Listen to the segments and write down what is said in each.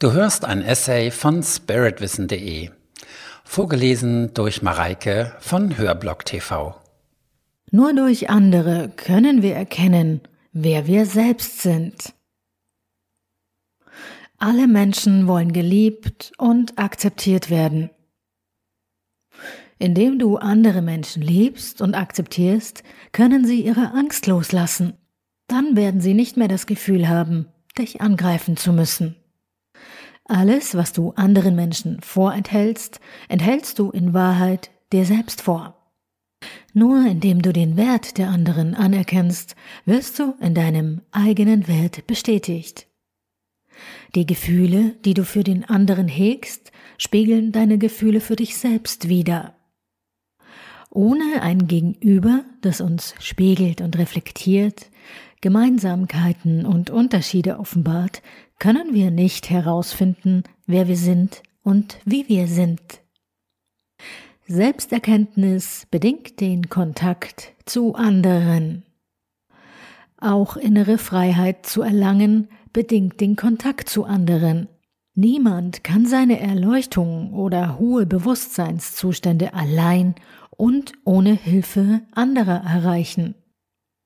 Du hörst ein Essay von spiritwissen.de, vorgelesen durch Mareike von Hörblock TV. Nur durch andere können wir erkennen, wer wir selbst sind. Alle Menschen wollen geliebt und akzeptiert werden. Indem du andere Menschen liebst und akzeptierst, können sie ihre Angst loslassen. Dann werden sie nicht mehr das Gefühl haben, dich angreifen zu müssen. Alles, was du anderen Menschen vorenthältst, enthältst du in Wahrheit dir selbst vor. Nur indem du den Wert der anderen anerkennst, wirst du in deinem eigenen Wert bestätigt. Die Gefühle, die du für den anderen hegst, spiegeln deine Gefühle für dich selbst wider. Ohne ein Gegenüber, das uns spiegelt und reflektiert, Gemeinsamkeiten und Unterschiede offenbart, können wir nicht herausfinden, wer wir sind und wie wir sind. Selbsterkenntnis bedingt den Kontakt zu anderen. Auch innere Freiheit zu erlangen bedingt den Kontakt zu anderen. Niemand kann seine Erleuchtung oder hohe Bewusstseinszustände allein und ohne Hilfe anderer erreichen.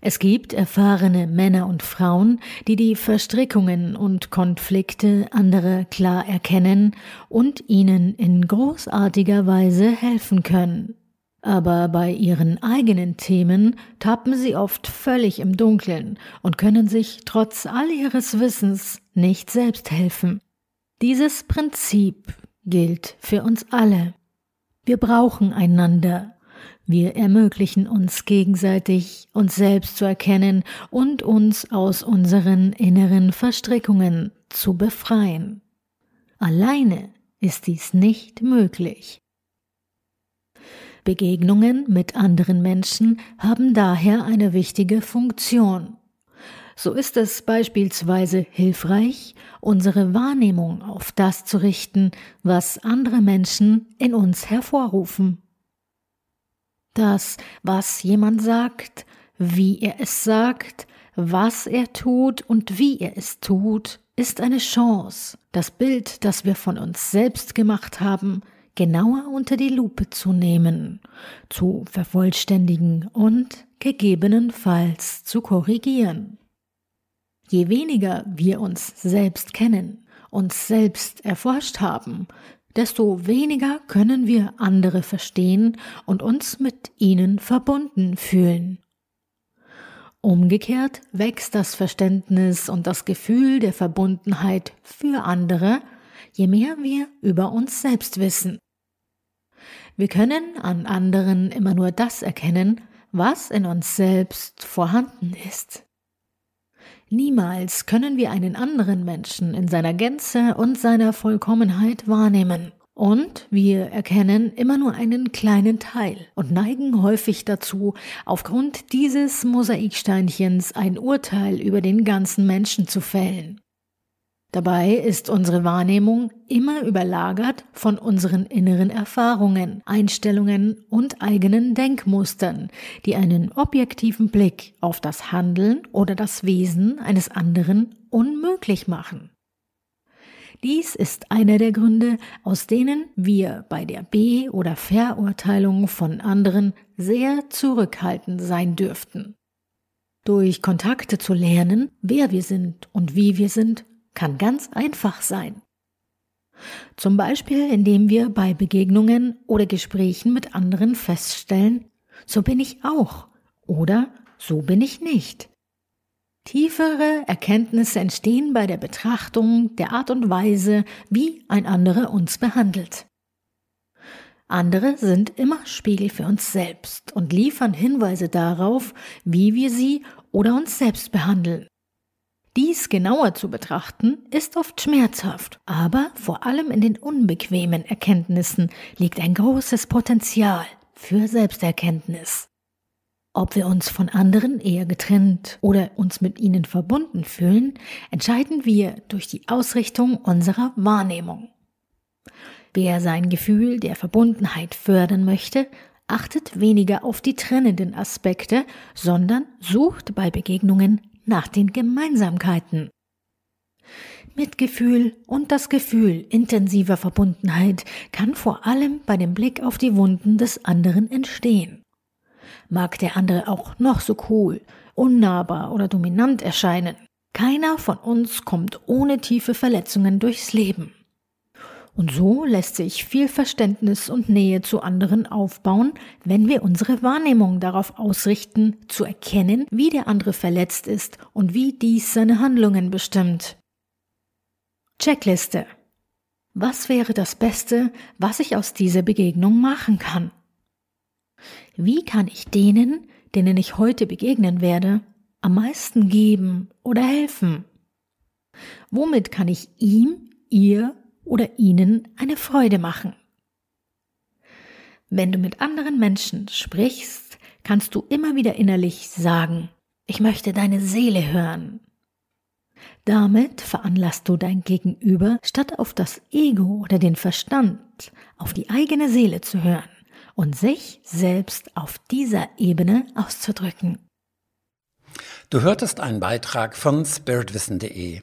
Es gibt erfahrene Männer und Frauen, die die Verstrickungen und Konflikte anderer klar erkennen und ihnen in großartiger Weise helfen können. Aber bei ihren eigenen Themen tappen sie oft völlig im Dunkeln und können sich trotz all ihres Wissens nicht selbst helfen. Dieses Prinzip gilt für uns alle. Wir brauchen einander, wir ermöglichen uns gegenseitig, uns selbst zu erkennen und uns aus unseren inneren Verstrickungen zu befreien. Alleine ist dies nicht möglich. Begegnungen mit anderen Menschen haben daher eine wichtige Funktion. So ist es beispielsweise hilfreich, unsere Wahrnehmung auf das zu richten, was andere Menschen in uns hervorrufen. Das, was jemand sagt, wie er es sagt, was er tut und wie er es tut, ist eine Chance, das Bild, das wir von uns selbst gemacht haben, genauer unter die Lupe zu nehmen, zu vervollständigen und gegebenenfalls zu korrigieren. Je weniger wir uns selbst kennen, uns selbst erforscht haben, desto weniger können wir andere verstehen und uns mit ihnen verbunden fühlen. Umgekehrt wächst das Verständnis und das Gefühl der Verbundenheit für andere, je mehr wir über uns selbst wissen. Wir können an anderen immer nur das erkennen, was in uns selbst vorhanden ist. Niemals können wir einen anderen Menschen in seiner Gänze und seiner Vollkommenheit wahrnehmen. Und wir erkennen immer nur einen kleinen Teil und neigen häufig dazu, aufgrund dieses Mosaiksteinchens ein Urteil über den ganzen Menschen zu fällen. Dabei ist unsere Wahrnehmung immer überlagert von unseren inneren Erfahrungen, Einstellungen und eigenen Denkmustern, die einen objektiven Blick auf das Handeln oder das Wesen eines anderen unmöglich machen. Dies ist einer der Gründe, aus denen wir bei der Be- oder Verurteilung von anderen sehr zurückhaltend sein dürften. Durch Kontakte zu lernen, wer wir sind und wie wir sind, kann ganz einfach sein. Zum Beispiel, indem wir bei Begegnungen oder Gesprächen mit anderen feststellen, so bin ich auch oder so bin ich nicht. Tiefere Erkenntnisse entstehen bei der Betrachtung der Art und Weise, wie ein anderer uns behandelt. Andere sind immer Spiegel für uns selbst und liefern Hinweise darauf, wie wir sie oder uns selbst behandeln. Dies genauer zu betrachten, ist oft schmerzhaft, aber vor allem in den unbequemen Erkenntnissen liegt ein großes Potenzial für Selbsterkenntnis. Ob wir uns von anderen eher getrennt oder uns mit ihnen verbunden fühlen, entscheiden wir durch die Ausrichtung unserer Wahrnehmung. Wer sein Gefühl der Verbundenheit fördern möchte, achtet weniger auf die trennenden Aspekte, sondern sucht bei Begegnungen nach den Gemeinsamkeiten. Mitgefühl und das Gefühl intensiver Verbundenheit kann vor allem bei dem Blick auf die Wunden des anderen entstehen. Mag der andere auch noch so cool, unnahbar oder dominant erscheinen, keiner von uns kommt ohne tiefe Verletzungen durchs Leben. Und so lässt sich viel Verständnis und Nähe zu anderen aufbauen, wenn wir unsere Wahrnehmung darauf ausrichten, zu erkennen, wie der andere verletzt ist und wie dies seine Handlungen bestimmt. Checkliste. Was wäre das Beste, was ich aus dieser Begegnung machen kann? Wie kann ich denen, denen ich heute begegnen werde, am meisten geben oder helfen? Womit kann ich ihm, ihr oder ihnen eine Freude machen. Wenn du mit anderen Menschen sprichst, kannst du immer wieder innerlich sagen, ich möchte deine Seele hören. Damit veranlasst du dein Gegenüber, statt auf das Ego oder den Verstand, auf die eigene Seele zu hören und sich selbst auf dieser Ebene auszudrücken. Du hörtest einen Beitrag von spiritwissen.de.